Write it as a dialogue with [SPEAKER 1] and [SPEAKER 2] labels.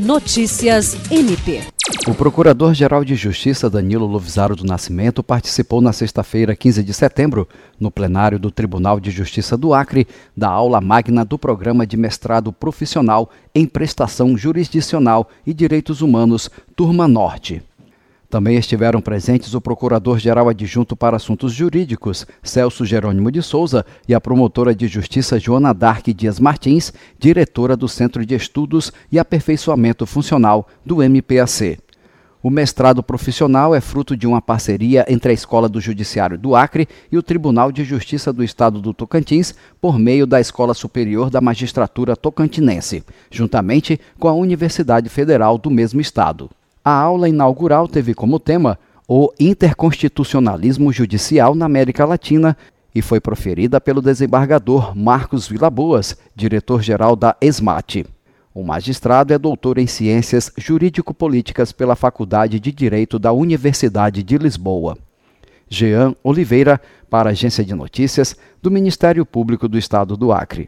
[SPEAKER 1] Notícias MP.
[SPEAKER 2] O Procurador-Geral de Justiça Danilo Lovisaro do Nascimento participou na sexta-feira, 15 de setembro, no plenário do Tribunal de Justiça do Acre, da aula magna do Programa de Mestrado Profissional em Prestação Jurisdicional e Direitos Humanos, Turma Norte. Também estiveram presentes o Procurador-Geral Adjunto para Assuntos Jurídicos, Celso Jerônimo de Souza, e a promotora de Justiça Joana Dark Dias Martins, diretora do Centro de Estudos e Aperfeiçoamento Funcional do MPAC. O mestrado profissional é fruto de uma parceria entre a Escola do Judiciário do Acre e o Tribunal de Justiça do Estado do Tocantins, por meio da Escola Superior da Magistratura Tocantinense, juntamente com a Universidade Federal do mesmo estado. A aula inaugural teve como tema o interconstitucionalismo judicial na América Latina e foi proferida pelo desembargador Marcos Vilaboas, diretor-geral da ESMAT. O magistrado é doutor em Ciências Jurídico-Políticas pela Faculdade de Direito da Universidade de Lisboa. Jean Oliveira, para a Agência de Notícias do Ministério Público do Estado do Acre.